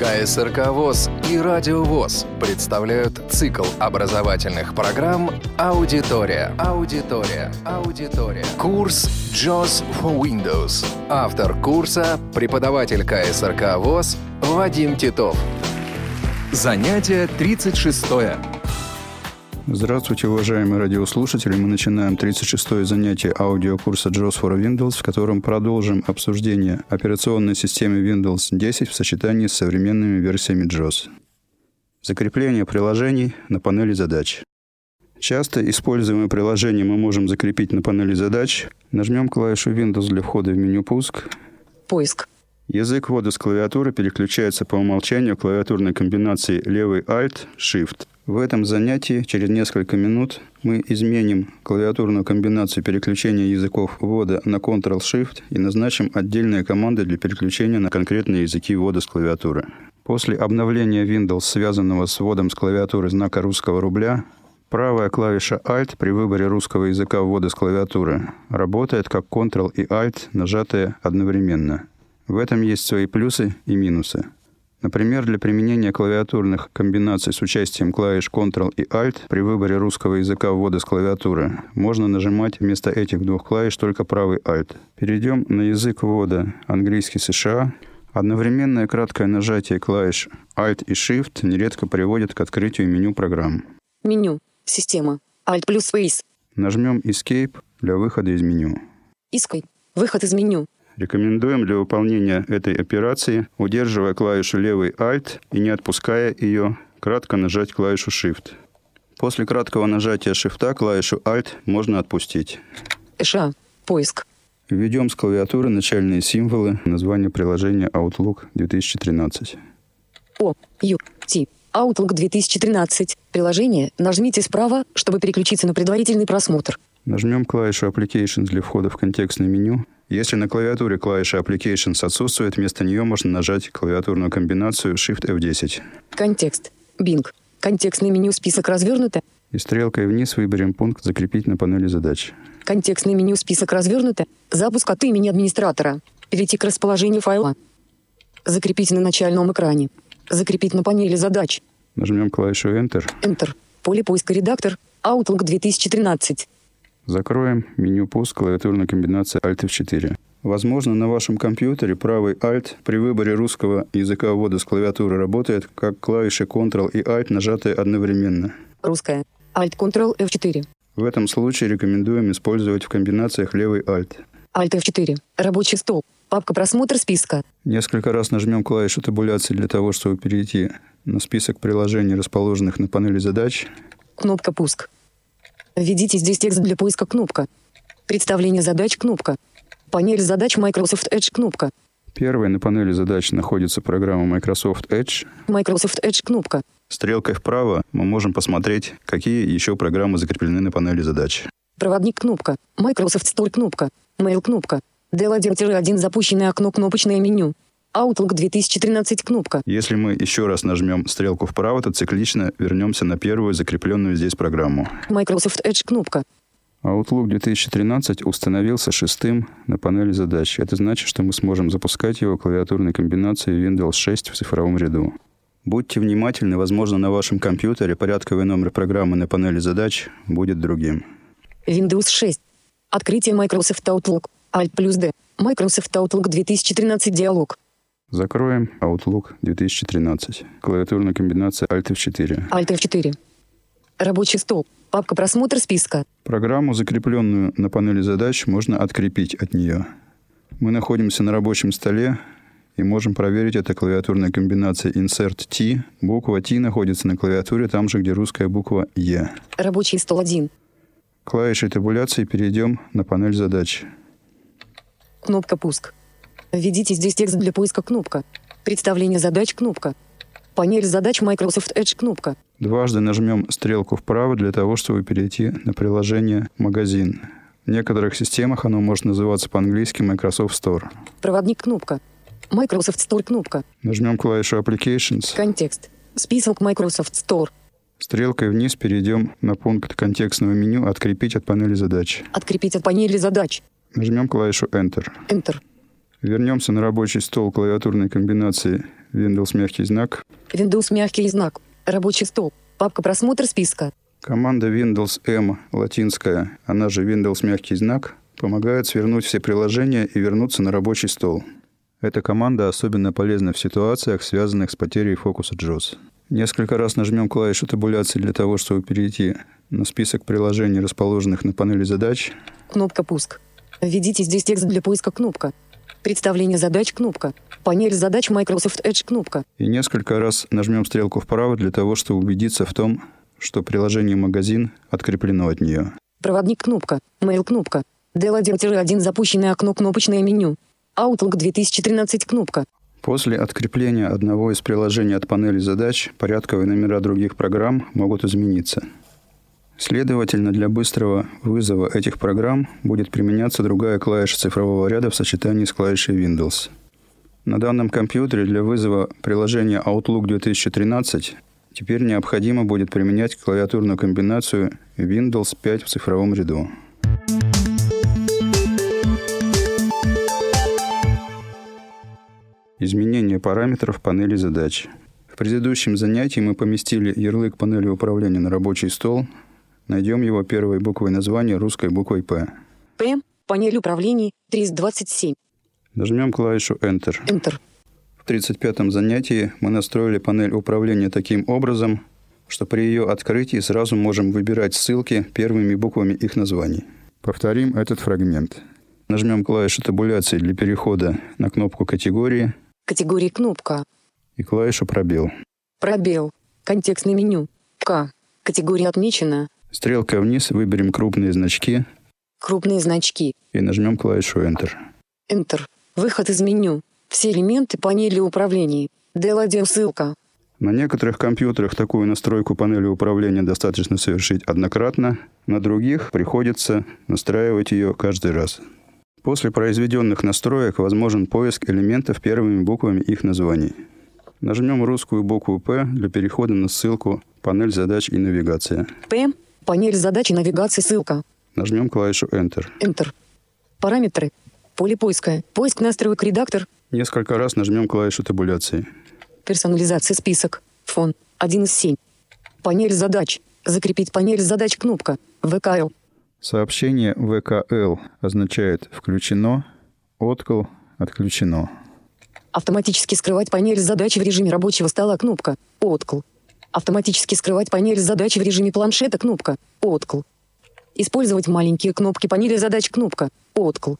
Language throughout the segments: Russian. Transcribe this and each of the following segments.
КСРК ВОЗ и Радио ВОЗ представляют цикл образовательных программ «Аудитория». Аудитория. Аудитория. Курс JOS for Windows. Автор курса – преподаватель КСРК ВОЗ Вадим Титов. Занятие 36 -е. Здравствуйте, уважаемые радиослушатели. Мы начинаем 36-е занятие аудиокурса JOS for Windows, в котором продолжим обсуждение операционной системы Windows 10 в сочетании с современными версиями JOS. Закрепление приложений на панели задач. Часто используемое приложение мы можем закрепить на панели задач. Нажмем клавишу Windows для входа в меню «Пуск». Поиск. Язык ввода с клавиатуры переключается по умолчанию клавиатурной комбинации левый Alt, Shift. В этом занятии через несколько минут мы изменим клавиатурную комбинацию переключения языков ввода на Ctrl-Shift и назначим отдельные команды для переключения на конкретные языки ввода с клавиатуры. После обновления Windows, связанного с вводом с клавиатуры знака русского рубля, правая клавиша Alt при выборе русского языка ввода с клавиатуры работает как Ctrl и Alt, нажатые одновременно. В этом есть свои плюсы и минусы. Например, для применения клавиатурных комбинаций с участием клавиш Ctrl и Alt при выборе русского языка ввода с клавиатуры можно нажимать вместо этих двух клавиш только правый Alt. Перейдем на язык ввода английский США. Одновременное краткое нажатие клавиш Alt и Shift нередко приводит к открытию меню программ. Меню. Система. Alt плюс Space. Нажмем Escape для выхода из меню. Escape. Выход из меню. Рекомендуем для выполнения этой операции, удерживая клавишу левый Alt и не отпуская ее, кратко нажать клавишу Shift. После краткого нажатия Shift клавишу Alt можно отпустить. США. Поиск. Введем с клавиатуры начальные символы названия приложения Outlook 2013. О, Ю, Т. Outlook 2013. Приложение. Нажмите справа, чтобы переключиться на предварительный просмотр. Нажмем клавишу Applications для входа в контекстное меню если на клавиатуре клавиша Applications отсутствует, вместо нее можно нажать клавиатурную комбинацию Shift F10. Контекст. Bing. Контекстное меню список развернуто. И стрелкой вниз выберем пункт «Закрепить на панели задач». Контекстное меню список развернуто. Запуск от имени администратора. Перейти к расположению файла. Закрепить на начальном экране. Закрепить на панели задач. Нажмем клавишу Enter. Enter. Поле поиска редактор. Outlook 2013. Закроем меню пуск клавиатурной комбинации Alt F4. Возможно, на вашем компьютере правый Alt при выборе русского языка ввода с клавиатуры работает как клавиши Ctrl и Alt, нажатые одновременно. Русская. Alt Ctrl F4. В этом случае рекомендуем использовать в комбинациях левый Alt. Alt F4. Рабочий стол. Папка просмотр списка. Несколько раз нажмем клавишу табуляции для того, чтобы перейти на список приложений, расположенных на панели задач. Кнопка «Пуск». Введите здесь текст для поиска кнопка. Представление задач кнопка. Панель задач Microsoft Edge кнопка. Первой на панели задач находится программа Microsoft Edge. Microsoft Edge кнопка. Стрелкой вправо мы можем посмотреть, какие еще программы закреплены на панели задач. Проводник кнопка. Microsoft Store кнопка. Mail кнопка. Dell 1-1 запущенное окно кнопочное меню. Outlook 2013 кнопка. Если мы еще раз нажмем стрелку вправо, то циклично вернемся на первую закрепленную здесь программу. Microsoft Edge кнопка. Outlook 2013 установился шестым на панели задач. Это значит, что мы сможем запускать его клавиатурной комбинацией Windows 6 в цифровом ряду. Будьте внимательны, возможно, на вашем компьютере порядковый номер программы на панели задач будет другим. Windows 6. Открытие Microsoft Outlook. Alt плюс D. Microsoft Outlook 2013 диалог. Закроем Outlook 2013. Клавиатурная комбинация Alt F4. Alt F4. Рабочий стол. Папка просмотр списка. Программу, закрепленную на панели задач, можно открепить от нее. Мы находимся на рабочем столе и можем проверить это клавиатурной комбинацией Insert T. Буква T находится на клавиатуре там же, где русская буква E. Рабочий стол 1. Клавишей табуляции перейдем на панель задач. Кнопка «Пуск». Введите здесь текст для поиска кнопка. Представление задач кнопка. Панель задач Microsoft Edge кнопка. Дважды нажмем стрелку вправо для того, чтобы перейти на приложение «Магазин». В некоторых системах оно может называться по-английски Microsoft Store. Проводник кнопка. Microsoft Store кнопка. Нажмем клавишу Applications. Контекст. Список Microsoft Store. Стрелкой вниз перейдем на пункт контекстного меню «Открепить от панели задач». Открепить от панели задач. Нажмем клавишу Enter. Enter. Вернемся на рабочий стол клавиатурной комбинации Windows мягкий знак. Windows мягкий знак. Рабочий стол. Папка просмотр списка. Команда Windows M, латинская, она же Windows мягкий знак, помогает свернуть все приложения и вернуться на рабочий стол. Эта команда особенно полезна в ситуациях, связанных с потерей фокуса JAWS. Несколько раз нажмем клавишу табуляции для того, чтобы перейти на список приложений, расположенных на панели задач. Кнопка «Пуск». Введите здесь текст для поиска кнопка. Представление задач кнопка. Панель задач Microsoft Edge кнопка. И несколько раз нажмем стрелку вправо для того, чтобы убедиться в том, что приложение «Магазин» откреплено от нее. Проводник кнопка. Mail кнопка. Dell 1-1 запущенное окно кнопочное меню. Outlook 2013 кнопка. После открепления одного из приложений от панели задач порядковые номера других программ могут измениться. Следовательно, для быстрого вызова этих программ будет применяться другая клавиша цифрового ряда в сочетании с клавишей Windows. На данном компьютере для вызова приложения Outlook 2013 теперь необходимо будет применять клавиатурную комбинацию Windows 5 в цифровом ряду. Изменение параметров панели задач. В предыдущем занятии мы поместили ярлык панели управления на рабочий стол. Найдем его первой буквой названия русской буквой «П». П. Панель управлений 327. Нажмем клавишу Enter. Enter. В 35-м занятии мы настроили панель управления таким образом, что при ее открытии сразу можем выбирать ссылки первыми буквами их названий. Повторим этот фрагмент. Нажмем клавишу табуляции для перехода на кнопку категории Категории кнопка. и клавишу пробел. Пробел. Контекстное меню. К. Категория отмечена. Стрелкой вниз выберем крупные значки Крупные значки. и нажмем клавишу Enter. Enter. Выход из меню. Все элементы панели управлений. Dell 1 ссылка. На некоторых компьютерах такую настройку панели управления достаточно совершить однократно, на других приходится настраивать ее каждый раз. После произведенных настроек возможен поиск элементов первыми буквами их названий. Нажмем русскую букву «П» для перехода на ссылку «Панель задач и навигация». П. Панель задачи навигации ссылка. Нажмем клавишу Enter. Enter. Параметры. Поле поиска. Поиск настроек редактор. Несколько раз нажмем клавишу табуляции. Персонализация список. Фон. 1 из 7. Панель задач. Закрепить панель задач кнопка. ВКЛ. Сообщение ВКЛ означает «включено», «откл», «отключено». Автоматически скрывать панель задач в режиме рабочего стола кнопка. Откл. Автоматически скрывать панель задач в режиме планшета кнопка. Откл. Использовать маленькие кнопки панели задач кнопка. Откл.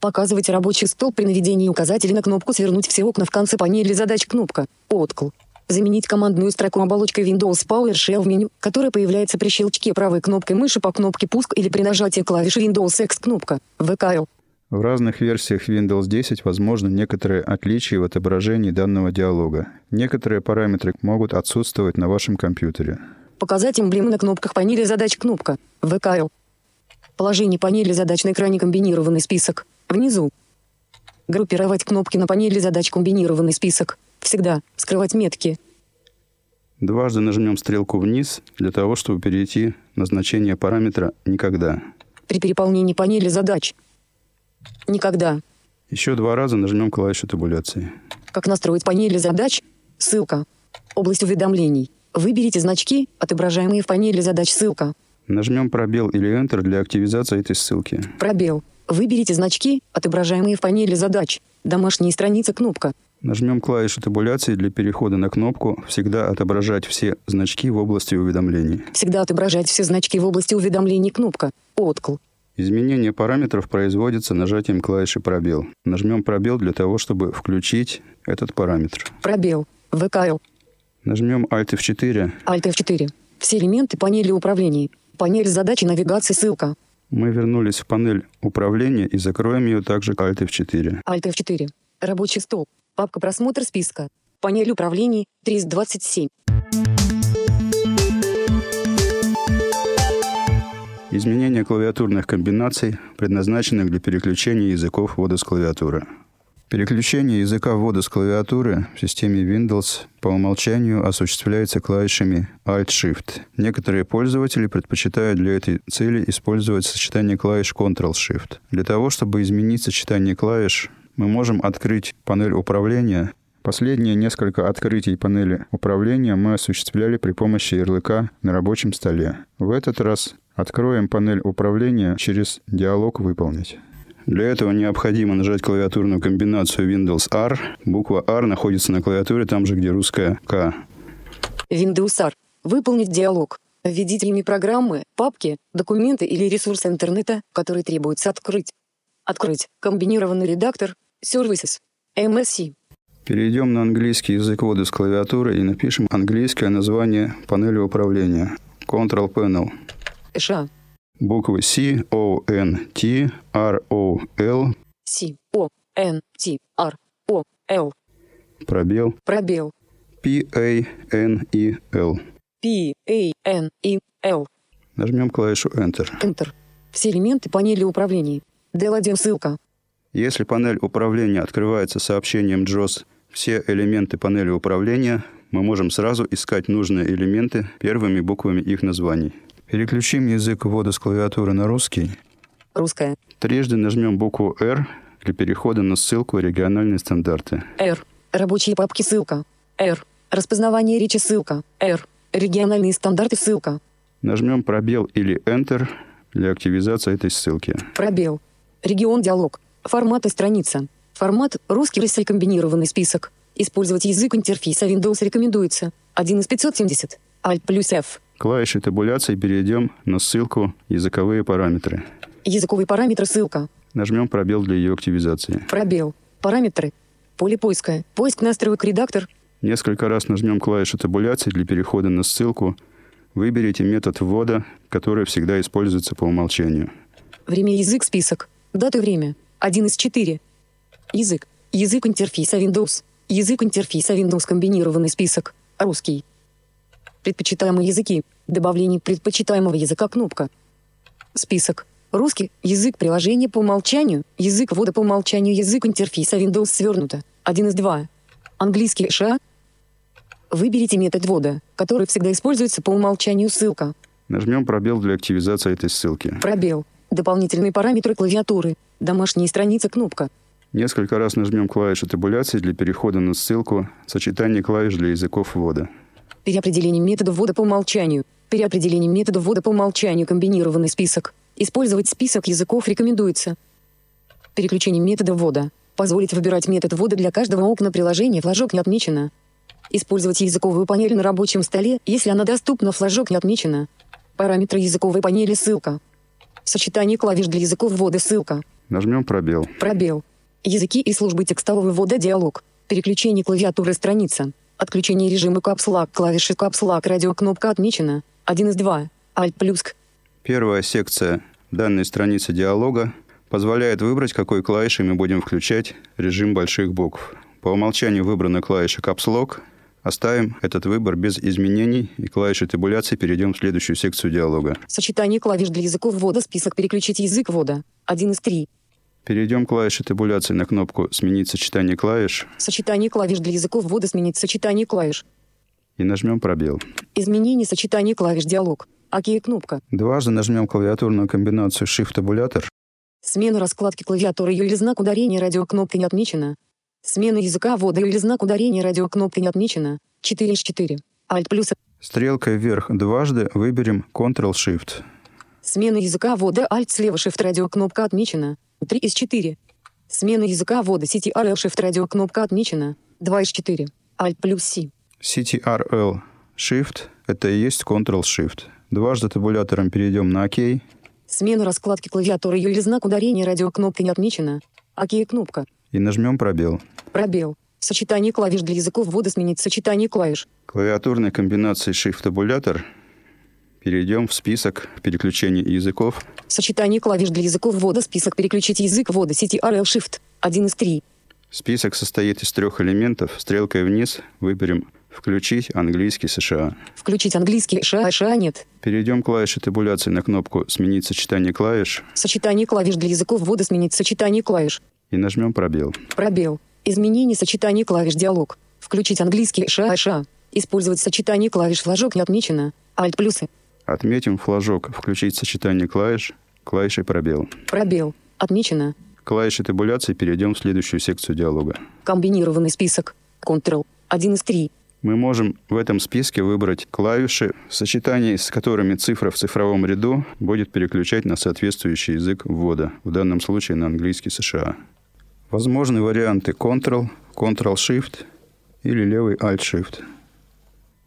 Показывать рабочий стол при наведении указателя на кнопку «Свернуть все окна в конце панели задач» кнопка «Откл». Заменить командную строку оболочкой Windows PowerShell в меню, которая появляется при щелчке правой кнопкой мыши по кнопке «Пуск» или при нажатии клавиши Windows X кнопка «ВКЛ». В разных версиях Windows 10 возможны некоторые отличия в отображении данного диалога. Некоторые параметры могут отсутствовать на вашем компьютере. Показать эмблемы на кнопках панели задач кнопка «ВКЛ». Положение панели задач на экране комбинированный список. Внизу. Группировать кнопки на панели задач комбинированный список. Всегда. Скрывать метки. Дважды нажмем стрелку вниз для того, чтобы перейти на значение параметра «Никогда». При переполнении панели задач. Никогда. Еще два раза нажмем клавишу табуляции. Как настроить панели задач? Ссылка. Область уведомлений. Выберите значки, отображаемые в панели задач ссылка. Нажмем пробел или Enter для активизации этой ссылки. Пробел. Выберите значки, отображаемые в панели задач. Домашняя страница кнопка. Нажмем клавишу табуляции для перехода на кнопку «Всегда отображать все значки в области уведомлений». Всегда отображать все значки в области уведомлений кнопка. Откл. Изменение параметров производится нажатием клавиши «Пробел». Нажмем «Пробел» для того, чтобы включить этот параметр. Пробел. ВКЛ. Нажмем Alt F4. Alt F4. Все элементы панели управлений. Панель задачи навигации ссылка. Мы вернулись в панель управления и закроем ее также Alt F4. Alt F4. Рабочий стол. Папка просмотр списка. Панель управлений 327. Изменение клавиатурных комбинаций, предназначенных для переключения языков ввода с клавиатуры. Переключение языка ввода с клавиатуры в системе Windows по умолчанию осуществляется клавишами Alt-Shift. Некоторые пользователи предпочитают для этой цели использовать сочетание клавиш Ctrl-Shift. Для того, чтобы изменить сочетание клавиш, мы можем открыть панель управления Последние несколько открытий панели управления мы осуществляли при помощи ярлыка на рабочем столе. В этот раз откроем панель управления через диалог «Выполнить». Для этого необходимо нажать клавиатурную комбинацию Windows R. Буква R находится на клавиатуре там же, где русская К. Windows R. Выполнить диалог. Введите имя программы, папки, документы или ресурсы интернета, которые требуется открыть. Открыть. Комбинированный редактор. Services. MSC. Перейдем на английский язык ввода с клавиатуры и напишем английское название панели управления. Control Panel. США. Буквы C, O, N, T, R, O, L, C. O. N. T. R. O. L. пробел, Пробел. P, A, N, E, L. P. A. N. E. L. Нажмем клавишу Enter. Enter. Все элементы панели управления. Del1 ссылка. Если панель управления открывается сообщением JOS «Все элементы панели управления», мы можем сразу искать нужные элементы первыми буквами их названий. Переключим язык ввода с клавиатуры на русский. Русская. Трижды нажмем букву R для перехода на ссылку «Региональные стандарты». R. Рабочие папки ссылка. R. Распознавание речи ссылка. R. Региональные стандарты ссылка. Нажмем пробел или Enter для активизации этой ссылки. Пробел. Регион диалог. Формат и страница. Формат русский Россия комбинированный список. Использовать язык интерфейса Windows рекомендуется. 1 из 570. Alt плюс F. Клавишей табуляции перейдем на ссылку «Языковые параметры». Языковые параметры ссылка. Нажмем пробел для ее активизации. Пробел. Параметры. Поле поиска. Поиск настроек редактор. Несколько раз нажмем клавишу табуляции для перехода на ссылку. Выберите метод ввода, который всегда используется по умолчанию. Время язык список. Дата время. 1 из 4. Язык. Язык интерфейса Windows. Язык интерфейса Windows комбинированный список. Русский. Предпочитаемые языки. Добавление предпочитаемого языка кнопка. Список. Русский. Язык приложения по умолчанию. Язык ввода по умолчанию. Язык интерфейса Windows свернуто. 1 из 2. Английский США. Выберите метод ввода, который всегда используется по умолчанию ссылка. Нажмем пробел для активизации этой ссылки. Пробел. Дополнительные параметры клавиатуры. Домашняя страница кнопка. Несколько раз нажмем клавишу табуляции для перехода на ссылку «Сочетание клавиш для языков ввода». Переопределение метода ввода по умолчанию. Переопределение метода ввода по умолчанию комбинированный список. Использовать список языков рекомендуется. Переключение метода ввода. Позволить выбирать метод ввода для каждого окна приложения флажок не отмечено. Использовать языковую панель на рабочем столе, если она доступна, флажок не отмечено. Параметры языковой панели ссылка. Сочетание клавиш для языков ввода ссылка. Нажмем пробел. Пробел. Языки и службы текстового ввода диалог. Переключение клавиатуры страница. Отключение режима капслак клавиши капслак радио кнопка отмечена. 1 из 2. Alt плюс. Первая секция данной страницы диалога позволяет выбрать, какой клавишей мы будем включать режим больших букв. По умолчанию выбрана клавиша Lock. Оставим этот выбор без изменений и клавишей табуляции перейдем в следующую секцию диалога. Сочетание клавиш для языков ввода список переключить язык ввода. 1 из 3. Перейдем клавишей табуляции на кнопку «Сменить сочетание клавиш» Сочетание клавиш для языков ввода сменить сочетание клавиш. и нажмем пробел. Изменение сочетания клавиш диалог. ОК кнопка. Дважды нажмем клавиатурную комбинацию Shift-табулятор. Смена раскладки клавиатуры или знак ударения радио кнопка не отмечена. Смена языка ввода или знак ударения радио кнопка не отмечена. 4 из 4. Alt плюс. Стрелкой вверх дважды выберем Ctrl-Shift. Смена языка ввода Alt слева Shift радио кнопка отмечена. 3 из 4. Смена языка ввода CTRL Shift радио кнопка отмечена. 2 из 4. Alt плюс C. CTRL Shift – это и есть Ctrl-Shift. Дважды табулятором перейдем на ОК. Смена раскладки клавиатуры или знак ударения радио кнопка не отмечена. ОК кнопка. И нажмем пробел. Пробел. Сочетание клавиш для языков ввода сменить сочетание клавиш. Клавиатурной комбинацией Shift-табулятор перейдем в список переключений языков. Сочетание клавиш для языков ввода список переключить язык ввода CTRL Shift. 1 из 3. Список состоит из трех элементов. Стрелкой вниз выберем «Включить английский США». Включить английский ША ША нет. Перейдем клавишей табуляции на кнопку «Сменить сочетание клавиш» Сочетание клавиш для языков ввода сменить сочетание клавиш. И нажмем пробел. Пробел. Изменение сочетания клавиш диалог. Включить английский ША ША. Использовать сочетание клавиш флажок не отмечено. Alt плюсы. Отметим флажок «Включить сочетание клавиш» клавишей пробел. Пробел. Отмечено. Клавишей табуляции перейдем в следующую секцию диалога. Комбинированный список. Ctrl. 1 из 3. Мы можем в этом списке выбрать клавиши, в сочетании с которыми цифра в цифровом ряду будет переключать на соответствующий язык ввода, в данном случае на английский США. Возможны варианты Ctrl, Ctrl-Shift или левый Alt-Shift.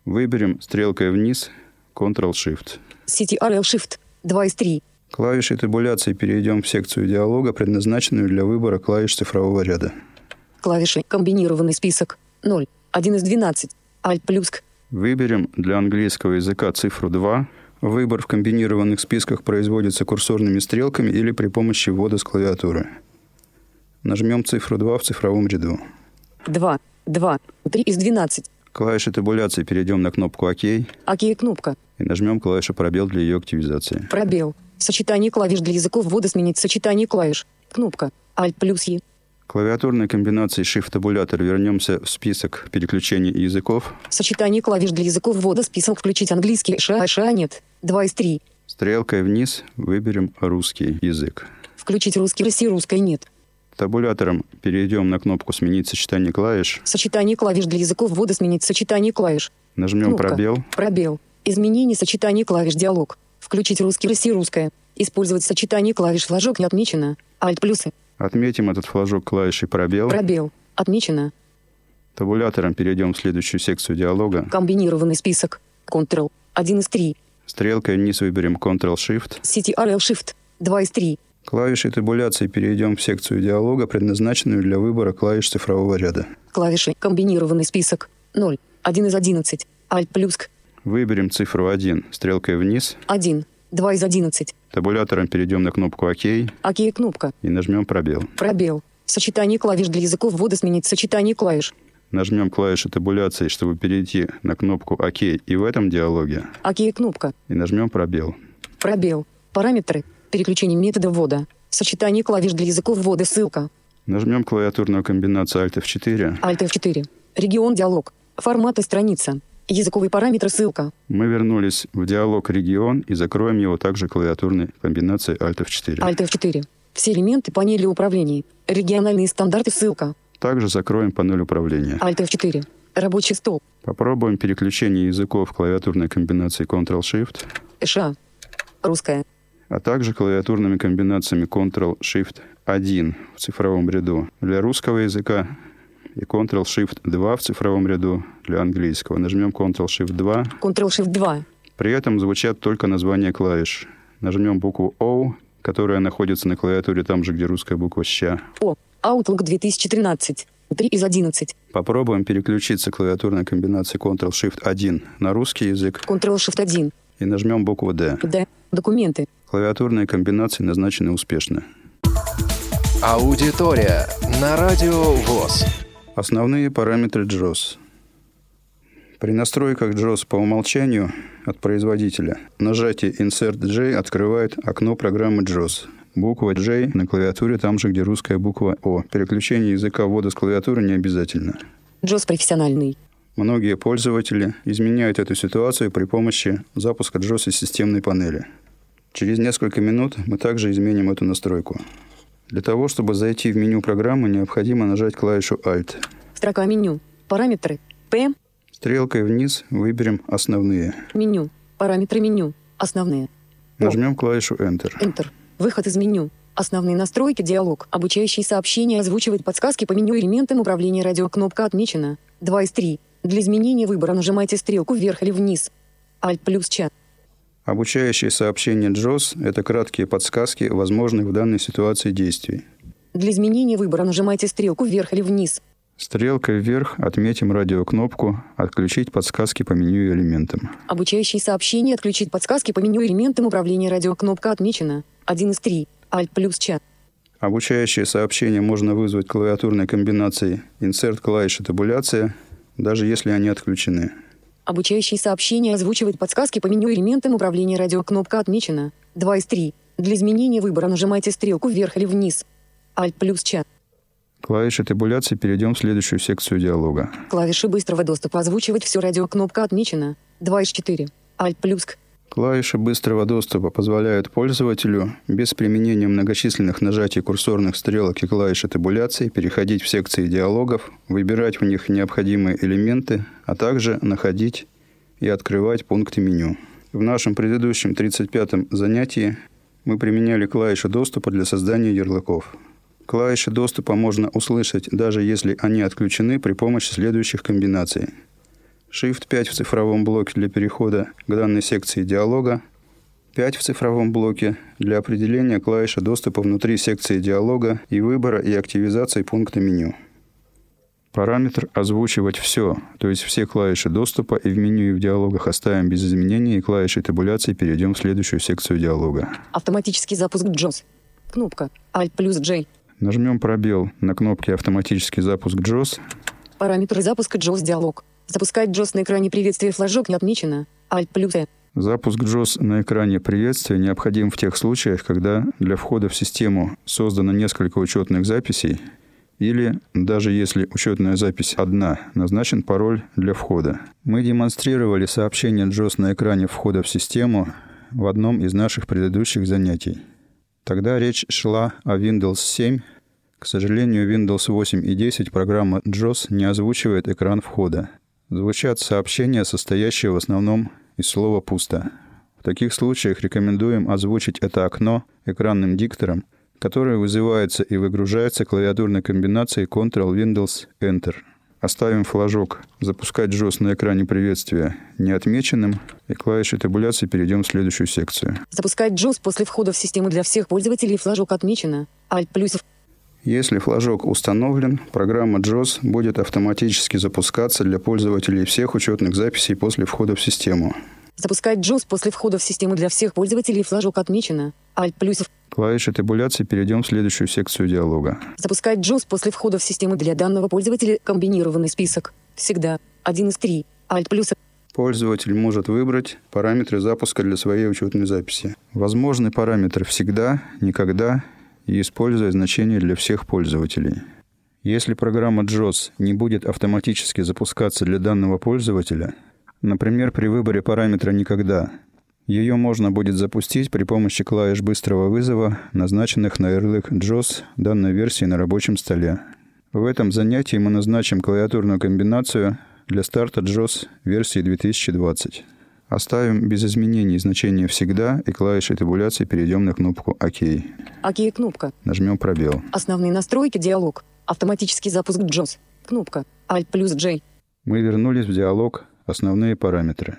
Выберем стрелкой вниз Ctrl-Shift. CTRL Shift. 2 из 3. Клавишей табуляции перейдем в секцию диалога, предназначенную для выбора клавиш цифрового ряда. Клавиши. Комбинированный список. 0. 1 из 12. Alt плюс. Выберем для английского языка цифру 2. Выбор в комбинированных списках производится курсорными стрелками или при помощи ввода с клавиатуры. Нажмем цифру 2 в цифровом ряду. 2. 2. 3 из 12. Клавиши табуляции перейдем на кнопку ОК и ОК кнопка. нажмем клавишу пробел для ее активизации. Пробел. Сочетание клавиш для языков ввода сменить сочетание клавиш. Кнопка. Alt плюс Е. Клавиатурной комбинацией Shift-табулятор вернемся в список переключений языков. Сочетание клавиш для языков ввода список включить английский ша ша нет. 2 из 3. Стрелкой вниз выберем русский язык. Включить русский России русской нет. Табулятором перейдем на кнопку «Сменить сочетание клавиш». Сочетание клавиш для языков ввода сменить сочетание клавиш. Нажмем Кнопка. пробел. Пробел. Изменение сочетания клавиш диалог. Включить русский России русская. Использовать сочетание клавиш флажок не отмечено. Alt плюсы. Отметим этот флажок клавишей пробел. Пробел. Отмечено. Табулятором перейдем в следующую секцию диалога. Комбинированный список. Ctrl. 1 из 3. Стрелкой вниз выберем Ctrl-Shift. CTRL Shift. 2 из 3. Клавишей табуляции перейдем в секцию диалога, предназначенную для выбора клавиш цифрового ряда. Клавиши. Комбинированный список. 0. 1 из 11. Alt плюс К. Выберем цифру 1 стрелкой вниз. 1. 2 из 11. Табулятором перейдем на кнопку ОК и ОК кнопка. нажмем пробел. Пробел. Сочетание клавиш для языков ввода сменить сочетание клавиш. Нажмем клавишу табуляции, чтобы перейти на кнопку ОК и в этом диалоге. ОК кнопка. И нажмем пробел. Пробел. Параметры. Переключение метода ввода. Сочетание клавиш для языков ввода ссылка. Нажмем клавиатурную комбинацию Alt F4. Alt F4. Регион диалог. Форматы страница. Языковые параметры ссылка. Мы вернулись в диалог «Регион» и закроем его также клавиатурной комбинацией Alt F4. Alt F4. Все элементы панели управлений. Региональные стандарты ссылка. Также закроем панель управления. Alt F4. Рабочий стол. Попробуем переключение языков клавиатурной комбинацией Ctrl-Shift, ША. Русская. А также клавиатурными комбинациями Ctrl-Shift-1 в цифровом ряду для русского языка и Ctrl-Shift-2 в цифровом ряду для английского. Нажмем Ctrl-Shift-2. Ctrl-Shift 2. При этом звучат только названия клавиш. Нажмем букву O, которая находится на клавиатуре там же, где русская буква «ща». О. Outlook 2013. 3 из 11. Попробуем переключиться клавиатурной комбинацией Ctrl-Shift-1 на русский язык Ctrl-Shift 1. и нажмем букву D. Д. Документы. Клавиатурные комбинации назначены успешно. Аудитория на Радио ВОЗ. Основные параметры JOS. При настройках JOS по умолчанию от производителя нажатие Insert J открывает окно программы JOS. Буква J на клавиатуре там же, где русская буква O. Переключение языка ввода с клавиатуры не обязательно. JOS профессиональный. Многие пользователи изменяют эту ситуацию при помощи запуска JOS из системной панели. Через несколько минут мы также изменим эту настройку. Для того, чтобы зайти в меню программы, необходимо нажать клавишу Alt. Строка меню. Параметры. П. Стрелкой вниз выберем «Основные». Меню. Параметры меню. Основные. Нажмем клавишу Enter. Enter. Выход из меню. Основные настройки, диалог. Обучающие сообщения озвучивает подсказки по меню элементам управления радио. Кнопка отмечена. 2 из 3. Для изменения выбора нажимайте стрелку вверх или вниз. Alt плюс чат. Обучающие сообщения JOS – это краткие подсказки возможных в данной ситуации действий. Для изменения выбора нажимайте стрелку вверх или вниз. Стрелкой вверх отметим радиокнопку «Отключить подсказки по меню элементам». Обучающие сообщения отключить подсказки по меню элементам управления радио. Кнопка отмечена. 1 из 3. Alt плюс чат. Обучающие сообщения можно вызвать клавиатурной комбинацией «Insert клавиши табуляция», даже если они отключены. Обучающие сообщения озвучивает подсказки по меню элементам управления радио. Кнопка отмечена. 2 из 3. Для изменения выбора нажимайте стрелку вверх или вниз. Alt плюс чат. Клавиши табуляции перейдем в следующую секцию диалога. Клавиши быстрого доступа озвучивать все радио. Кнопка отмечена. 2 из 4. Alt плюс. Клавиши быстрого доступа позволяют пользователю без применения многочисленных нажатий курсорных стрелок и клавиши табуляции переходить в секции диалогов, выбирать в них необходимые элементы, а также находить и открывать пункты меню. В нашем предыдущем 35-м занятии мы применяли клавиши доступа для создания ярлыков. Клавиши доступа можно услышать, даже если они отключены при помощи следующих комбинаций – Shift 5 в цифровом блоке для перехода к данной секции диалога, 5 в цифровом блоке для определения клавиши доступа внутри секции диалога и выбора и активизации пункта меню. Параметр «Озвучивать все», то есть все клавиши доступа и в меню и в диалогах оставим без изменений, и клавиши табуляции перейдем в следующую секцию диалога. Автоматический запуск JOS. Кнопка Alt плюс J. Нажмем пробел на кнопке «Автоматический запуск JOS». Параметры запуска JOS диалог. Запускать JOS на экране приветствия флажок не отмечено. Alt плюс. Запуск JOS на экране приветствия необходим в тех случаях, когда для входа в систему создано несколько учетных записей или даже если учетная запись одна, назначен пароль для входа. Мы демонстрировали сообщение JOS на экране входа в систему в одном из наших предыдущих занятий. Тогда речь шла о Windows 7. К сожалению, Windows 8 и 10 программа JOS не озвучивает экран входа звучат сообщения, состоящие в основном из слова «пусто». В таких случаях рекомендуем озвучить это окно экранным диктором, который вызывается и выгружается клавиатурной комбинацией Ctrl-Windows-Enter. Оставим флажок «Запускать JOS на экране приветствия» неотмеченным, и клавишей табуляции перейдем в следующую секцию. Запускать JOS после входа в систему для всех пользователей флажок отмечено. Alt плюс если флажок установлен, программа JOS будет автоматически запускаться для пользователей всех учетных записей после входа в систему. Запускать JOS после входа в систему для всех пользователей флажок отмечено. Alt плюс Клавишей табуляции перейдем в следующую секцию диалога. Запускать JOS после входа в систему для данного пользователя комбинированный список. Всегда. Один из три. Alt плюс Пользователь может выбрать параметры запуска для своей учетной записи. Возможны параметры «всегда», «никогда» и используя значение для всех пользователей. Если программа JOS не будет автоматически запускаться для данного пользователя, например, при выборе параметра «никогда», ее можно будет запустить при помощи клавиш быстрого вызова, назначенных на ярлык JOS данной версии на рабочем столе. В этом занятии мы назначим клавиатурную комбинацию для старта JOS версии 2020. Оставим без изменений значение «всегда» и клавишей табуляции перейдем на кнопку «Ок». ОК кнопка. Нажмем пробел. Основные настройки диалог. Автоматический запуск JOS. Кнопка Alt плюс J. Мы вернулись в диалог «Основные параметры».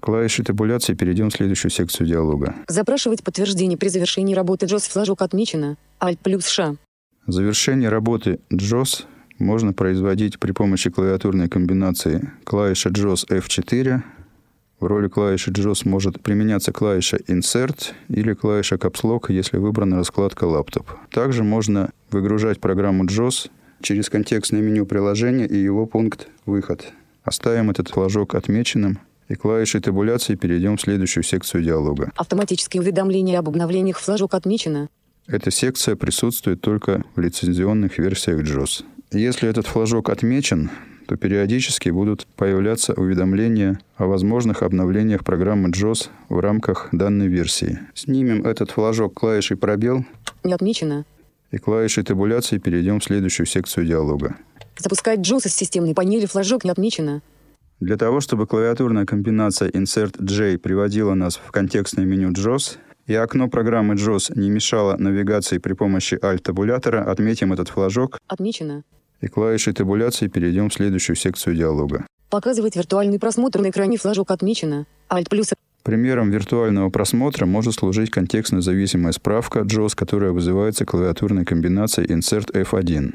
Клавишей табуляции перейдем в следующую секцию диалога. Запрашивать подтверждение при завершении работы JOS флажок отмечено. Alt плюс Ш. Завершение работы JOS можно производить при помощи клавиатурной комбинации клавиша JOS F4 в роли клавиши JOS может применяться клавиша Insert или клавиша Caps Lock, если выбрана раскладка Laptop. Также можно выгружать программу JOS через контекстное меню приложения и его пункт «Выход». Оставим этот флажок отмеченным и клавишей табуляции перейдем в следующую секцию диалога. Автоматические уведомления об обновлениях флажок отмечено. Эта секция присутствует только в лицензионных версиях JOS. Если этот флажок отмечен, то периодически будут появляться уведомления о возможных обновлениях программы JOS в рамках данной версии. Снимем этот флажок клавишей «Пробел» Не отмечено. и клавишей табуляции перейдем в следующую секцию диалога. Запускать JOS из системной панели флажок не отмечено. Для того, чтобы клавиатурная комбинация Insert J приводила нас в контекстное меню JOS, и окно программы JOS не мешало навигации при помощи Alt-табулятора, отметим этот флажок Отмечено. И клавишей табуляции перейдем в следующую секцию диалога. Показывать виртуальный просмотр на экране флажок отмечено. Alt плюс Примером виртуального просмотра может служить контекстно-зависимая справка JOS, которая вызывается клавиатурной комбинацией Insert F1.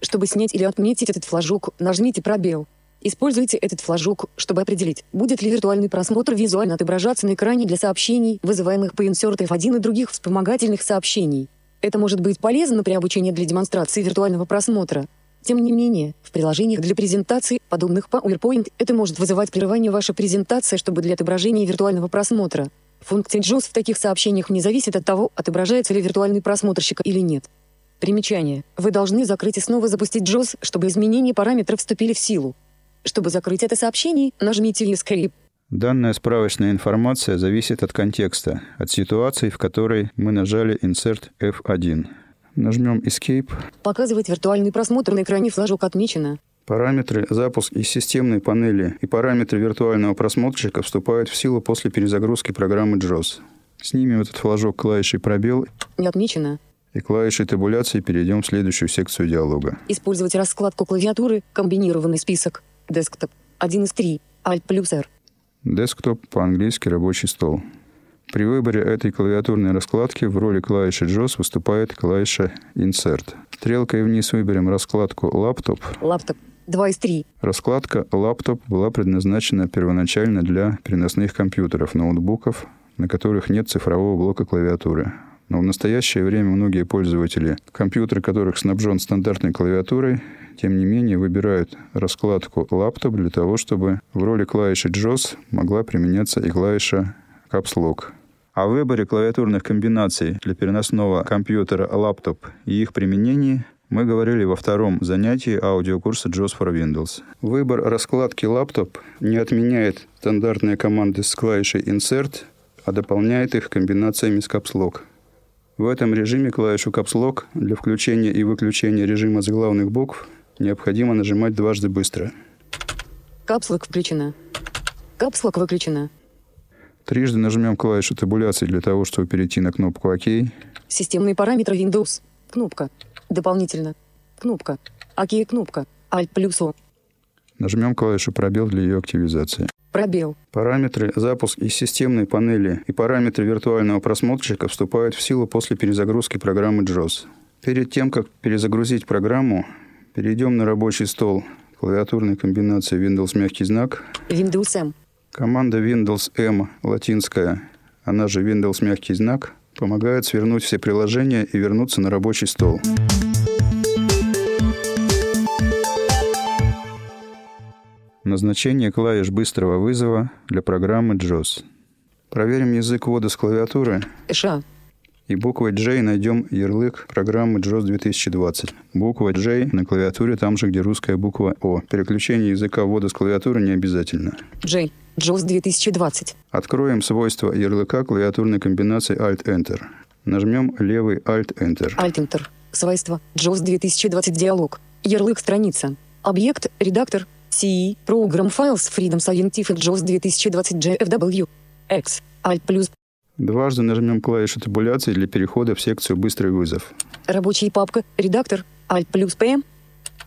Чтобы снять или отметить этот флажок, нажмите пробел. Используйте этот флажок, чтобы определить, будет ли виртуальный просмотр визуально отображаться на экране для сообщений, вызываемых по Insert F1 и других вспомогательных сообщений. Это может быть полезно при обучении для демонстрации виртуального просмотра. Тем не менее, в приложениях для презентаций, подобных PowerPoint, это может вызывать прерывание вашей презентации, чтобы для отображения виртуального просмотра. Функция JOS в таких сообщениях не зависит от того, отображается ли виртуальный просмотрщик или нет. Примечание. Вы должны закрыть и снова запустить JOS, чтобы изменения параметров вступили в силу. Чтобы закрыть это сообщение, нажмите Escape. Данная справочная информация зависит от контекста, от ситуации, в которой мы нажали Insert F1. Нажмем Escape. Показывать виртуальный просмотр на экране флажок отмечено. Параметры запуск из системной панели и параметры виртуального просмотрщика вступают в силу после перезагрузки программы JOS. Снимем этот флажок клавишей «Пробел» Не отмечено. и клавишей табуляции перейдем в следующую секцию диалога. Использовать раскладку клавиатуры, комбинированный список. Десктоп. 1 из 3. Alt плюс R. Десктоп по-английски рабочий стол. При выборе этой клавиатурной раскладки в роли клавиши JOS выступает клавиша Insert. Стрелкой вниз выберем раскладку «Лаптоп». Лаптоп. 2 из 3. Раскладка «Лаптоп» была предназначена первоначально для переносных компьютеров, ноутбуков, на которых нет цифрового блока клавиатуры. Но в настоящее время многие пользователи, компьютер которых снабжен стандартной клавиатурой, тем не менее выбирают раскладку «Лаптоп» для того, чтобы в роли клавиши JOS могла применяться и клавиша Caps Lock. О выборе клавиатурных комбинаций для переносного компьютера лаптоп и их применении мы говорили во втором занятии аудиокурса JOS for Windows. Выбор раскладки лаптоп не отменяет стандартные команды с клавишей Insert, а дополняет их комбинациями с Lock. В этом режиме клавишу Caps Lock для включения и выключения режима заглавных букв необходимо нажимать дважды быстро. Капслок включена. Капслок выключена. Трижды нажмем клавишу табуляции для того, чтобы перейти на кнопку ОК. Системные параметры Windows. Кнопка. Дополнительно. Кнопка. ОК кнопка. Alt плюс О. Нажмем клавишу пробел для ее активизации. Пробел. Параметры запуск из системной панели и параметры виртуального просмотрщика вступают в силу после перезагрузки программы JOS. Перед тем, как перезагрузить программу, перейдем на рабочий стол клавиатурной комбинации Windows мягкий знак. Windows M. Команда Windows M латинская, она же Windows мягкий знак, помогает свернуть все приложения и вернуться на рабочий стол. Назначение клавиш быстрого вызова для программы JOS. Проверим язык ввода с клавиатуры ША. И буквой J найдем ярлык программы JOS 2020. Буква J на клавиатуре там же, где русская буква О. Переключение языка ввода с клавиатуры не обязательно. J. JOS 2020. Откроем свойства ярлыка клавиатурной комбинации Alt-Enter. Нажмем левый Alt-Enter. Alt-Enter. Свойства. JOS 2020 диалог. Ярлык страница. Объект. Редактор. CE. Program Files Freedom Scientific JOS 2020 GFW. X. Alt плюс. Дважды нажмем клавишу табуляции для перехода в секцию «Быстрый вызов». Рабочая папка. Редактор. Alt плюс P.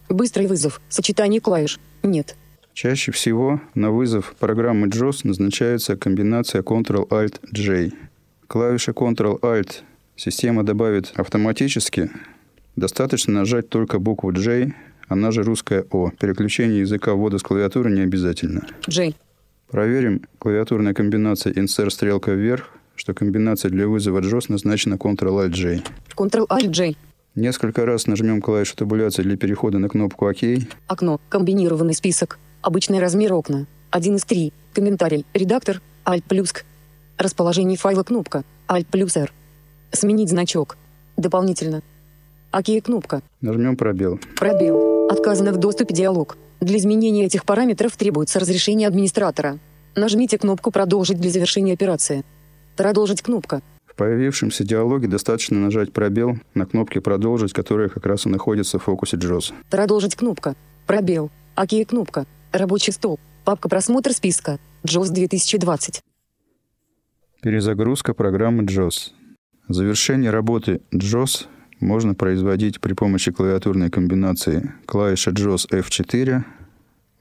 Быстрый вызов. Сочетание клавиш. Нет. Чаще всего на вызов программы JOS назначается комбинация Ctrl-Alt-J. Клавиша Ctrl-Alt система добавит автоматически. Достаточно нажать только букву J, она же русская О. Переключение языка ввода с клавиатуры не обязательно. J. Проверим клавиатурная комбинация Insert стрелка вверх, что комбинация для вызова JOS назначена Ctrl-Alt-J. Ctrl Alt J. Несколько раз нажмем клавишу табуляции для перехода на кнопку ОК. Окно. Комбинированный список. Обычный размер окна. 1 из 3. Комментарий. Редактор. Alt плюс К. Расположение файла кнопка. Alt плюс R. Сменить значок. Дополнительно. ОК кнопка. Нажмем пробел. Пробел. Отказано в доступе диалог. Для изменения этих параметров требуется разрешение администратора. Нажмите кнопку «Продолжить» для завершения операции. Продолжить кнопка. В появившемся диалоге достаточно нажать пробел на кнопке «Продолжить», которая как раз и находится в фокусе JOS. Продолжить кнопка. Пробел. ОК кнопка. Рабочий стол. Папка просмотр списка. JOS 2020. Перезагрузка программы JOS. Завершение работы JOS можно производить при помощи клавиатурной комбинации клавиша JOS F4.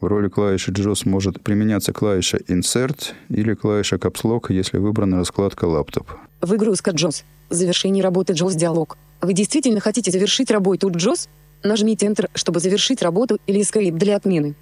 В роли клавиши JOS может применяться клавиша Insert или клавиша Caps Lock, если выбрана раскладка «Лаптоп». Выгрузка JOS. Завершение работы JOS диалог. Вы действительно хотите завершить работу JOS? Нажмите Enter, чтобы завершить работу или Escape для отмены.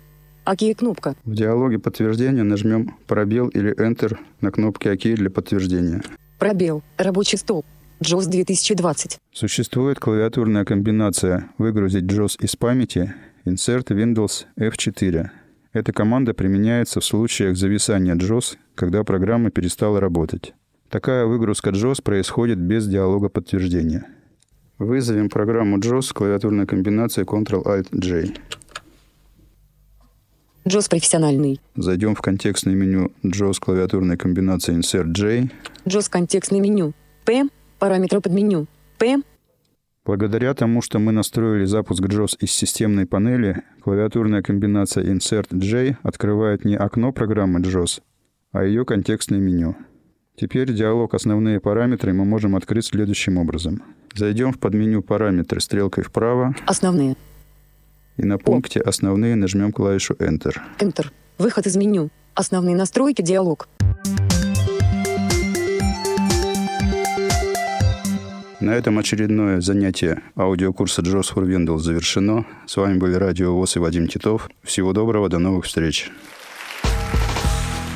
ОК кнопка. В диалоге подтверждения нажмем пробел или Enter на кнопке ОК для подтверждения. Пробел. Рабочий стол. JOS 2020. Существует клавиатурная комбинация «Выгрузить JOS из памяти» Insert Windows F4. Эта команда применяется в случаях зависания JOS, когда программа перестала работать. Такая выгрузка JOS происходит без диалога подтверждения. Вызовем программу JOS с клавиатурной комбинацией Ctrl-Alt-J. JOS профессиональный. Зайдем в контекстное меню JOS клавиатурной комбинации Insert J. JOS контекстное меню. P. Параметры под меню. P. Благодаря тому, что мы настроили запуск JOS из системной панели, клавиатурная комбинация Insert J открывает не окно программы JOS, а ее контекстное меню. Теперь диалог «Основные параметры» мы можем открыть следующим образом. Зайдем в подменю «Параметры» стрелкой вправо. Основные. И на пункте «Основные» нажмем клавишу Enter. Enter. Выход из меню. Основные настройки. Диалог. На этом очередное занятие аудиокурса JOS for завершено. С вами были Радио ВОЗ и Вадим Титов. Всего доброго, до новых встреч.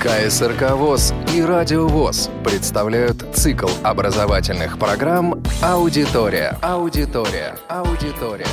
КСРК ВОЗ и Радио ВОЗ представляют цикл образовательных программ «Аудитория». Аудитория. Аудитория.